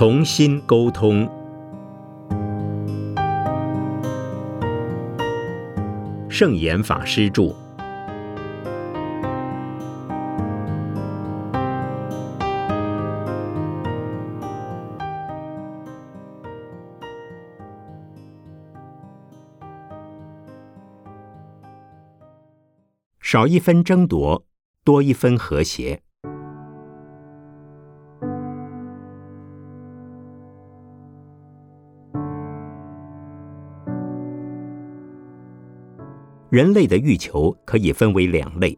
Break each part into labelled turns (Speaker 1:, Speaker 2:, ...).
Speaker 1: 重新沟通。圣严法师著。少一分争夺，多一分和谐。人类的欲求可以分为两类，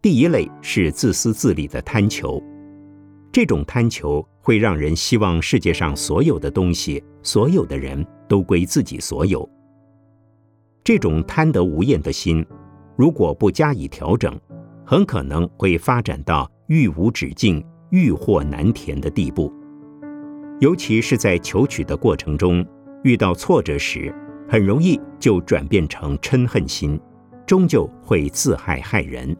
Speaker 1: 第一类是自私自利的贪求，这种贪求会让人希望世界上所有的东西、所有的人都归自己所有。这种贪得无厌的心。如果不加以调整，很可能会发展到欲无止境、欲壑难填的地步。尤其是在求取的过程中遇到挫折时，很容易就转变成嗔恨心，终究会自害害人。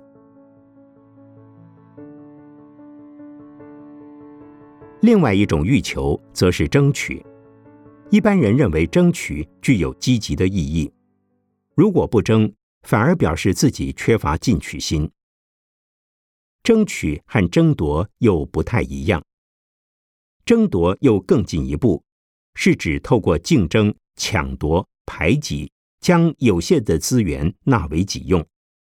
Speaker 1: 另外一种欲求则是争取，一般人认为争取具有积极的意义，如果不争。反而表示自己缺乏进取心。争取和争夺又不太一样，争夺又更进一步，是指透过竞争、抢夺、排挤，将有限的资源纳为己用，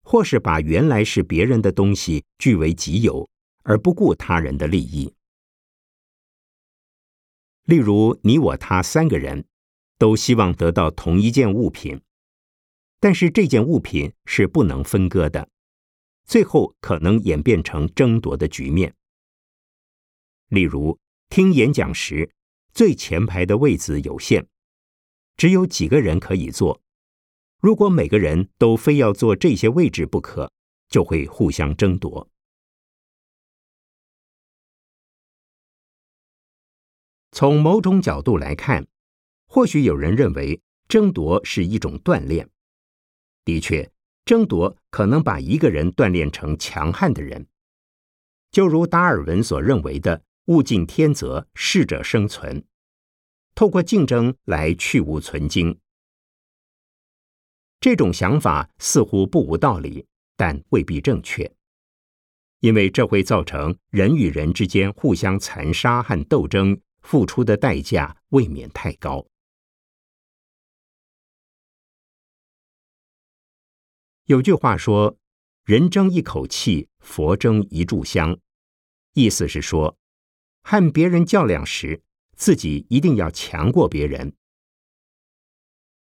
Speaker 1: 或是把原来是别人的东西据为己有，而不顾他人的利益。例如，你我他三个人，都希望得到同一件物品。但是这件物品是不能分割的，最后可能演变成争夺的局面。例如，听演讲时，最前排的位子有限，只有几个人可以坐。如果每个人都非要坐这些位置不可，就会互相争夺。从某种角度来看，或许有人认为争夺是一种锻炼。的确，争夺可能把一个人锻炼成强悍的人，就如达尔文所认为的“物竞天择，适者生存”，透过竞争来去无存精。这种想法似乎不无道理，但未必正确，因为这会造成人与人之间互相残杀和斗争，付出的代价未免太高。有句话说：“人争一口气，佛争一炷香。”意思是说，和别人较量时，自己一定要强过别人。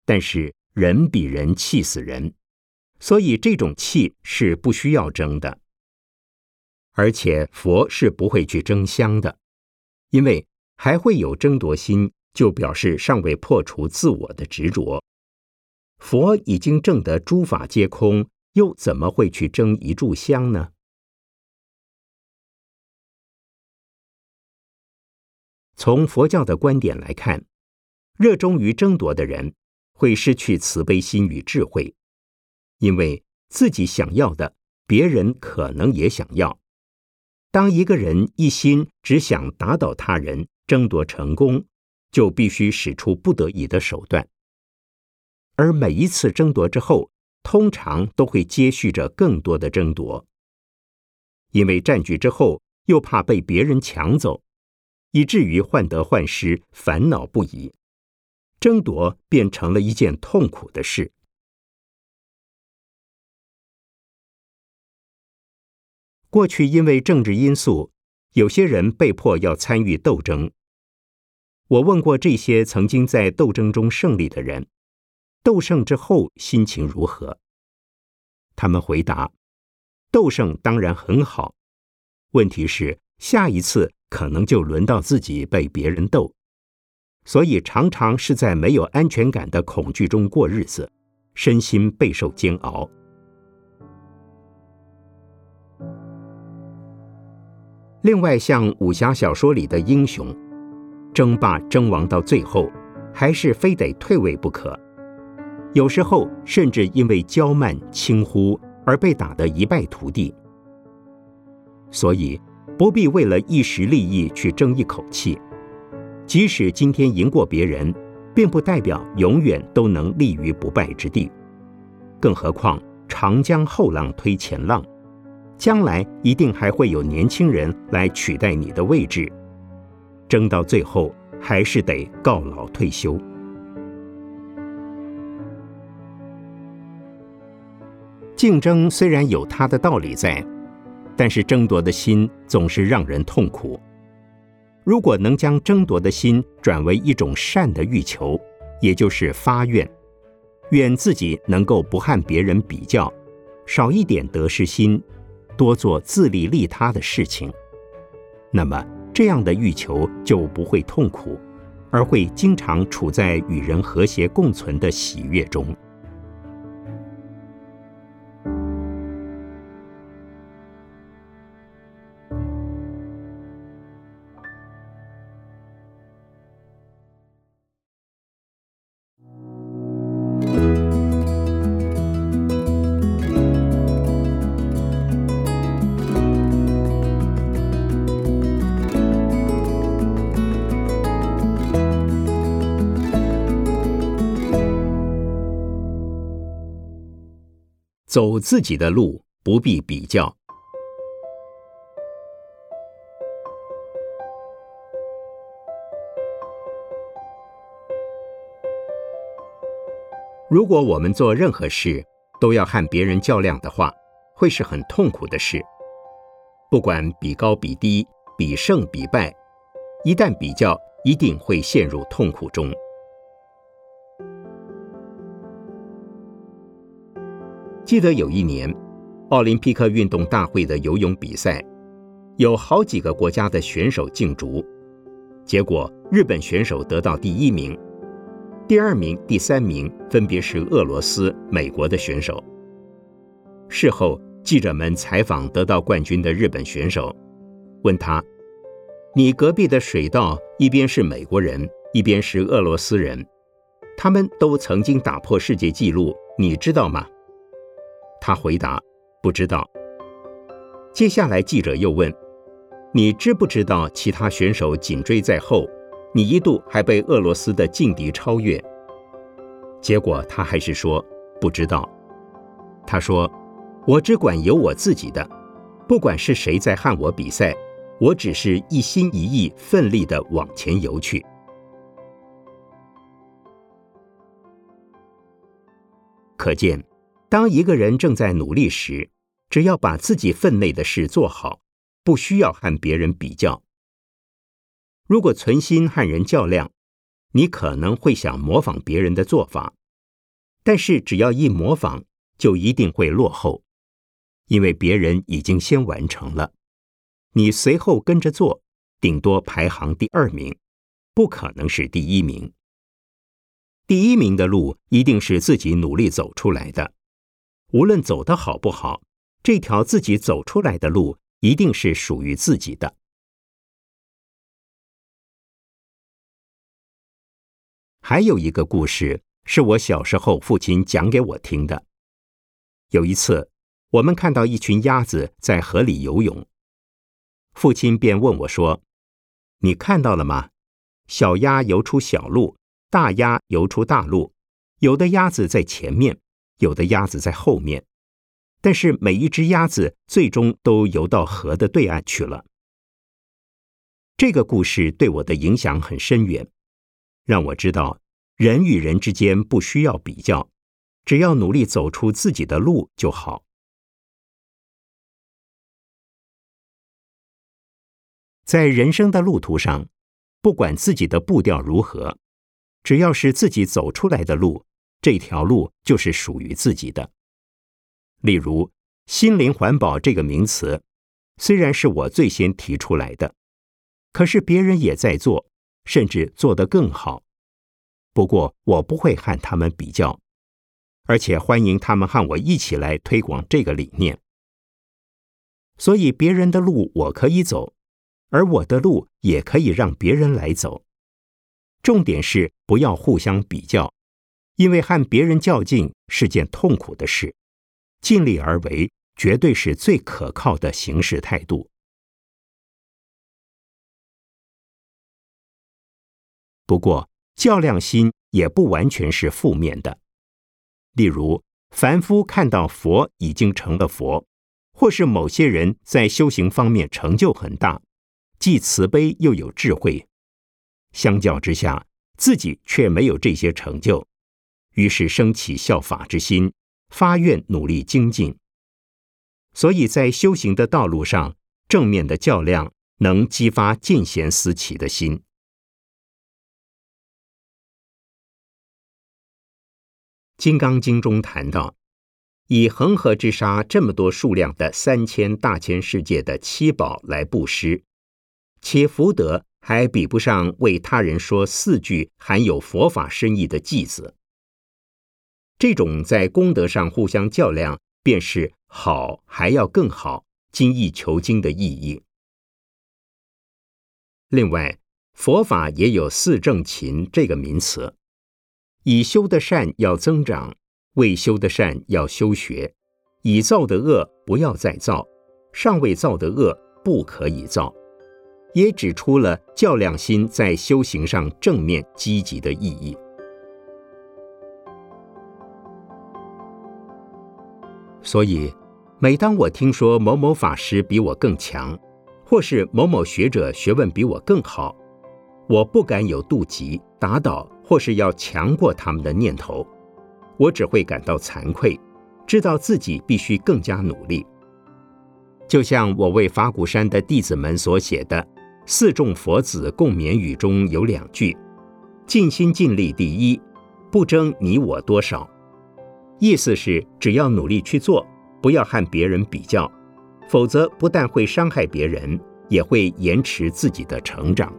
Speaker 1: 但是人比人气死人，所以这种气是不需要争的。而且佛是不会去争香的，因为还会有争夺心，就表示尚未破除自我的执着。佛已经证得诸法皆空，又怎么会去争一炷香呢？从佛教的观点来看，热衷于争夺的人会失去慈悲心与智慧，因为自己想要的，别人可能也想要。当一个人一心只想打倒他人，争夺成功，就必须使出不得已的手段。而每一次争夺之后，通常都会接续着更多的争夺，因为占据之后又怕被别人抢走，以至于患得患失，烦恼不已，争夺变成了一件痛苦的事。过去因为政治因素，有些人被迫要参与斗争。我问过这些曾经在斗争中胜利的人。斗胜之后心情如何？他们回答：“斗胜当然很好，问题是下一次可能就轮到自己被别人斗，所以常常是在没有安全感的恐惧中过日子，身心备受煎熬。”另外，像武侠小说里的英雄，争霸争王到最后，还是非得退位不可。有时候甚至因为骄慢轻忽而被打得一败涂地，所以不必为了一时利益去争一口气，即使今天赢过别人，并不代表永远都能立于不败之地。更何况长江后浪推前浪，将来一定还会有年轻人来取代你的位置。争到最后，还是得告老退休。竞争虽然有它的道理在，但是争夺的心总是让人痛苦。如果能将争夺的心转为一种善的欲求，也就是发愿，愿自己能够不和别人比较，少一点得失心，多做自利利他的事情，那么这样的欲求就不会痛苦，而会经常处在与人和谐共存的喜悦中。走自己的路，不必比较。如果我们做任何事都要和别人较量的话，会是很痛苦的事。不管比高比低，比胜比败，一旦比较，一定会陷入痛苦中。记得有一年，奥林匹克运动大会的游泳比赛，有好几个国家的选手竞逐，结果日本选手得到第一名，第二名、第三名分别是俄罗斯、美国的选手。事后，记者们采访得到冠军的日本选手，问他：“你隔壁的水道一边是美国人，一边是俄罗斯人，他们都曾经打破世界纪录，你知道吗？”他回答：“不知道。”接下来，记者又问：“你知不知道其他选手紧追在后？你一度还被俄罗斯的劲敌超越。”结果他还是说：“不知道。”他说：“我只管游我自己的，不管是谁在和我比赛，我只是一心一意、奋力的往前游去。”可见。当一个人正在努力时，只要把自己分内的事做好，不需要和别人比较。如果存心和人较量，你可能会想模仿别人的做法，但是只要一模仿，就一定会落后，因为别人已经先完成了，你随后跟着做，顶多排行第二名，不可能是第一名。第一名的路一定是自己努力走出来的。无论走得好不好，这条自己走出来的路一定是属于自己的。还有一个故事是我小时候父亲讲给我听的。有一次，我们看到一群鸭子在河里游泳，父亲便问我说：“你看到了吗？小鸭游出小路，大鸭游出大路，有的鸭子在前面。”有的鸭子在后面，但是每一只鸭子最终都游到河的对岸去了。这个故事对我的影响很深远，让我知道人与人之间不需要比较，只要努力走出自己的路就好。在人生的路途上，不管自己的步调如何，只要是自己走出来的路。这条路就是属于自己的。例如，心灵环保这个名词，虽然是我最先提出来的，可是别人也在做，甚至做得更好。不过，我不会和他们比较，而且欢迎他们和我一起来推广这个理念。所以，别人的路我可以走，而我的路也可以让别人来走。重点是不要互相比较。因为和别人较劲是件痛苦的事，尽力而为绝对是最可靠的行事态度。不过，较量心也不完全是负面的。例如，凡夫看到佛已经成了佛，或是某些人在修行方面成就很大，既慈悲又有智慧，相较之下，自己却没有这些成就，于是升起效法之心，发愿努力精进。所以在修行的道路上，正面的较量能激发见贤思齐的心。《金刚经》中谈到，以恒河之沙这么多数量的三千大千世界的七宝来布施，且福德还比不上为他人说四句含有佛法深意的偈子。这种在功德上互相较量，便是。好，还要更好，精益求精的意义。另外，佛法也有四正勤这个名词，已修的善要增长，未修的善要修学，已造的恶不要再造，尚未造的恶不可以造，也指出了较量心在修行上正面积极的意义。所以。每当我听说某某法师比我更强，或是某某学者学问比我更好，我不敢有妒忌、打倒或是要强过他们的念头，我只会感到惭愧，知道自己必须更加努力。就像我为法鼓山的弟子们所写的《四众佛子共勉语》中有两句：“尽心尽力第一，不争你我多少。”意思是只要努力去做。不要和别人比较，否则不但会伤害别人，也会延迟自己的成长。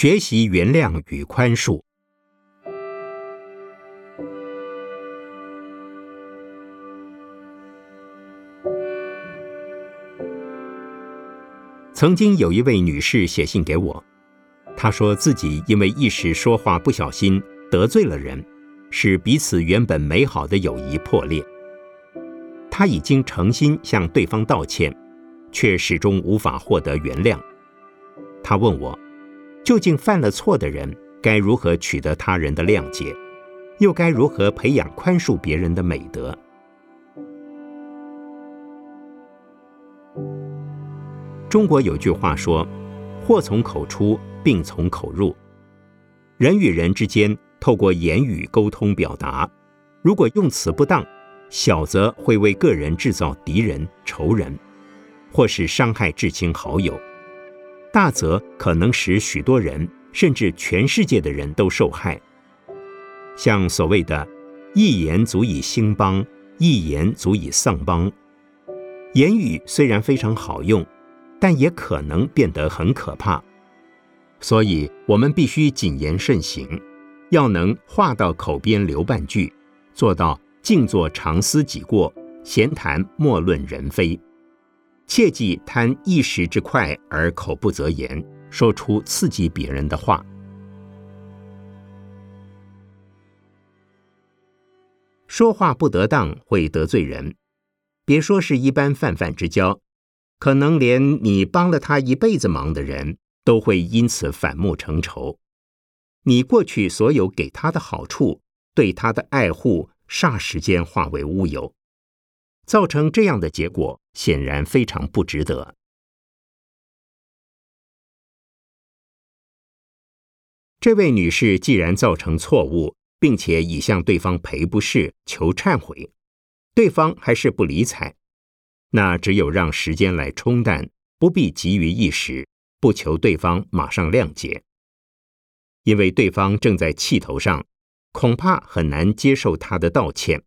Speaker 1: 学习原谅与宽恕。曾经有一位女士写信给我，她说自己因为一时说话不小心得罪了人，使彼此原本美好的友谊破裂。她已经诚心向对方道歉，却始终无法获得原谅。她问我。究竟犯了错的人该如何取得他人的谅解，又该如何培养宽恕别人的美德？中国有句话说：“祸从口出，病从口入。”人与人之间透过言语沟通表达，如果用词不当，小则会为个人制造敌人、仇人，或是伤害至亲好友。大则可能使许多人，甚至全世界的人都受害。像所谓的“一言足以兴邦，一言足以丧邦”，言语虽然非常好用，但也可能变得很可怕。所以，我们必须谨言慎行，要能话到口边留半句，做到静坐常思己过，闲谈莫论人非。切忌贪一时之快而口不择言，说出刺激别人的话。说话不得当会得罪人，别说是一般泛泛之交，可能连你帮了他一辈子忙的人都会因此反目成仇。你过去所有给他的好处，对他的爱护，霎时间化为乌有。造成这样的结果，显然非常不值得。这位女士既然造成错误，并且已向对方赔不是、求忏悔，对方还是不理睬，那只有让时间来冲淡，不必急于一时，不求对方马上谅解，因为对方正在气头上，恐怕很难接受他的道歉。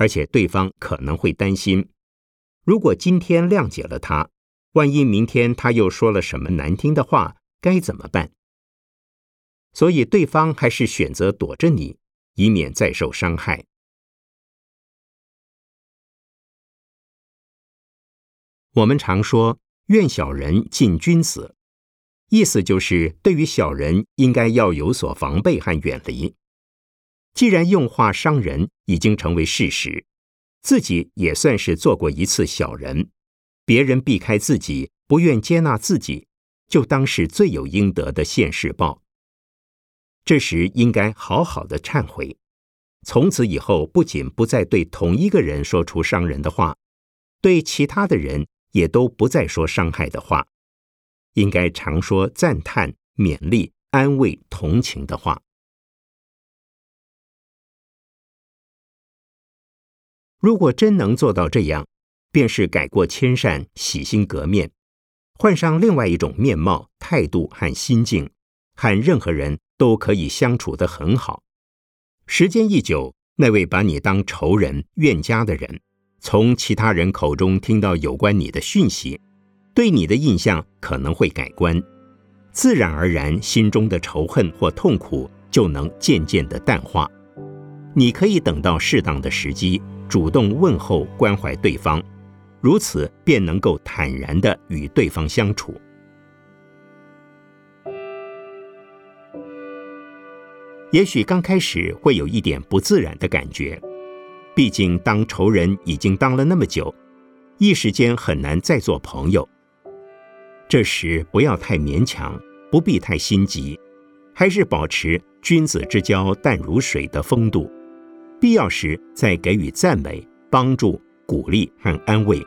Speaker 1: 而且对方可能会担心，如果今天谅解了他，万一明天他又说了什么难听的话，该怎么办？所以对方还是选择躲着你，以免再受伤害。我们常说“愿小人敬君子”，意思就是对于小人应该要有所防备和远离。既然用话伤人已经成为事实，自己也算是做过一次小人，别人避开自己，不愿接纳自己，就当是罪有应得的现世报。这时应该好好的忏悔，从此以后不仅不再对同一个人说出伤人的话，对其他的人。也都不再说伤害的话，应该常说赞叹、勉励、安慰、同情的话。如果真能做到这样，便是改过迁善、洗心革面，换上另外一种面貌、态度和心境，和任何人都可以相处得很好。时间一久，那位把你当仇人、怨家的人。从其他人口中听到有关你的讯息，对你的印象可能会改观，自然而然心中的仇恨或痛苦就能渐渐的淡化。你可以等到适当的时机，主动问候关怀对方，如此便能够坦然的与对方相处。也许刚开始会有一点不自然的感觉。毕竟，当仇人已经当了那么久，一时间很难再做朋友。这时不要太勉强，不必太心急，还是保持君子之交淡如水的风度。必要时再给予赞美、帮助、鼓励和安慰，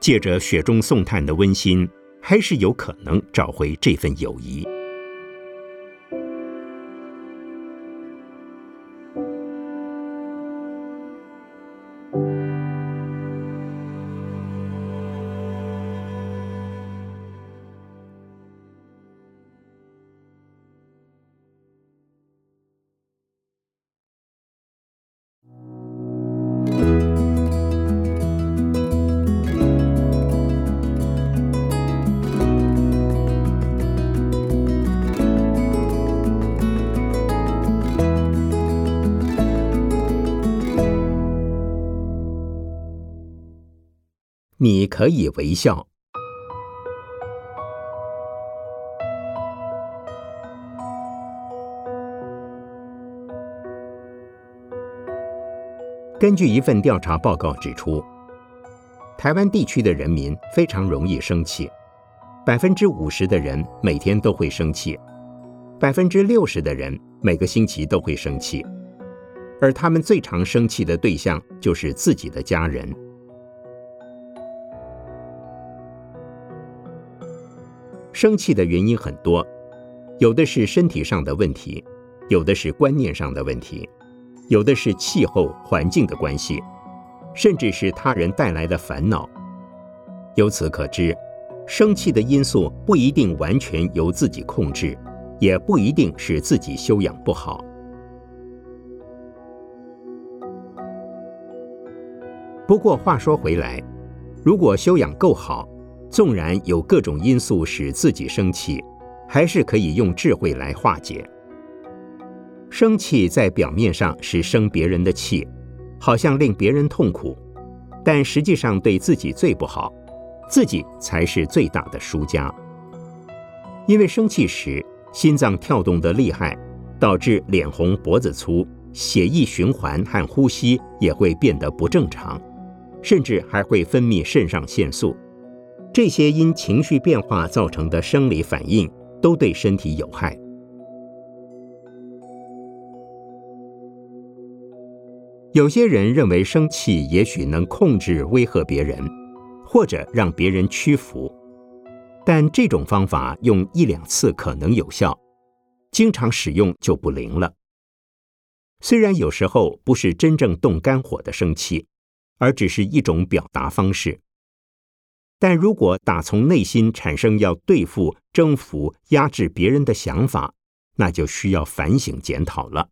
Speaker 1: 借着雪中送炭的温馨，还是有可能找回这份友谊。你可以微笑。根据一份调查报告指出，台湾地区的人民非常容易生气，百分之五十的人每天都会生气，百分之六十的人每个星期都会生气，而他们最常生气的对象就是自己的家人。生气的原因很多，有的是身体上的问题，有的是观念上的问题，有的是气候环境的关系，甚至是他人带来的烦恼。由此可知，生气的因素不一定完全由自己控制，也不一定是自己修养不好。不过话说回来，如果修养够好，纵然有各种因素使自己生气，还是可以用智慧来化解。生气在表面上是生别人的气，好像令别人痛苦，但实际上对自己最不好，自己才是最大的输家。因为生气时心脏跳动的厉害，导致脸红脖子粗，血液循环和呼吸也会变得不正常，甚至还会分泌肾上腺素。这些因情绪变化造成的生理反应都对身体有害。有些人认为生气也许能控制威吓别人，或者让别人屈服，但这种方法用一两次可能有效，经常使用就不灵了。虽然有时候不是真正动肝火的生气，而只是一种表达方式。但如果打从内心产生要对付、征服、压制别人的想法，那就需要反省检讨了。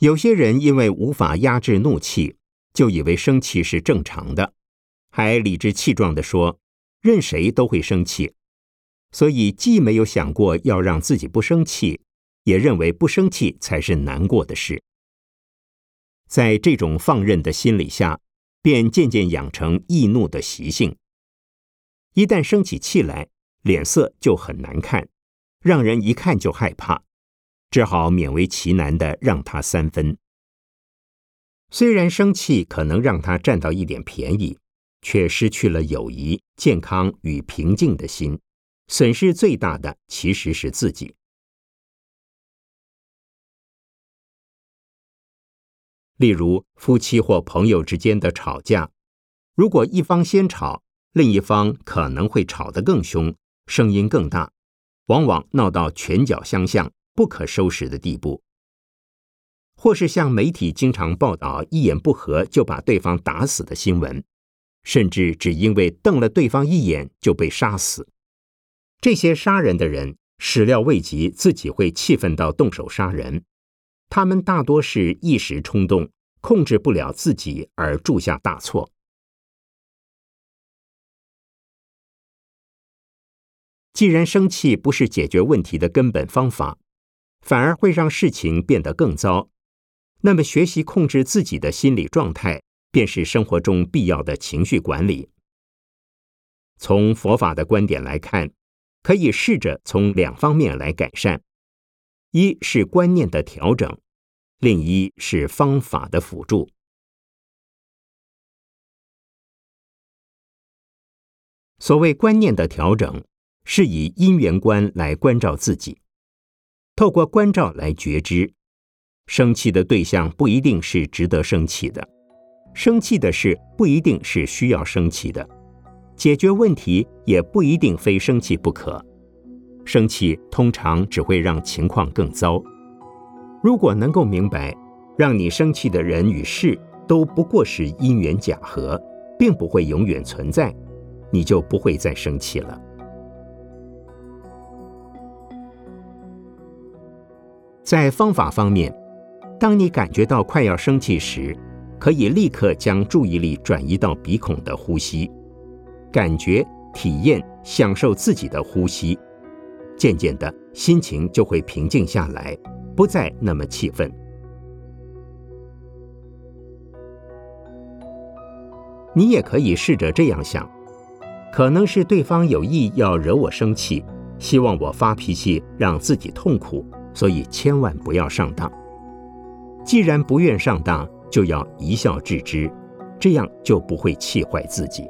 Speaker 1: 有些人因为无法压制怒气，就以为生气是正常的，还理直气壮地说，任谁都会生气，所以既没有想过要让自己不生气，也认为不生气才是难过的事。在这种放任的心理下，便渐渐养成易怒的习性。一旦生起气来，脸色就很难看，让人一看就害怕，只好勉为其难的让他三分。虽然生气可能让他占到一点便宜，却失去了友谊、健康与平静的心，损失最大的其实是自己。例如，夫妻或朋友之间的吵架，如果一方先吵，另一方可能会吵得更凶，声音更大，往往闹到拳脚相向、不可收拾的地步；或是像媒体经常报道，一言不合就把对方打死的新闻，甚至只因为瞪了对方一眼就被杀死。这些杀人的人始料未及自己会气愤到动手杀人，他们大多是一时冲动，控制不了自己而铸下大错。既然生气不是解决问题的根本方法，反而会让事情变得更糟，那么学习控制自己的心理状态，便是生活中必要的情绪管理。从佛法的观点来看，可以试着从两方面来改善：一是观念的调整，另一是方法的辅助。所谓观念的调整。是以因缘观来关照自己，透过关照来觉知，生气的对象不一定是值得生气的，生气的事不一定是需要生气的，解决问题也不一定非生气不可。生气通常只会让情况更糟。如果能够明白，让你生气的人与事都不过是因缘假合，并不会永远存在，你就不会再生气了。在方法方面，当你感觉到快要生气时，可以立刻将注意力转移到鼻孔的呼吸，感觉、体验、享受自己的呼吸，渐渐的心情就会平静下来，不再那么气愤。你也可以试着这样想：可能是对方有意要惹我生气，希望我发脾气让自己痛苦。所以千万不要上当。既然不愿上当，就要一笑置之，这样就不会气坏自己。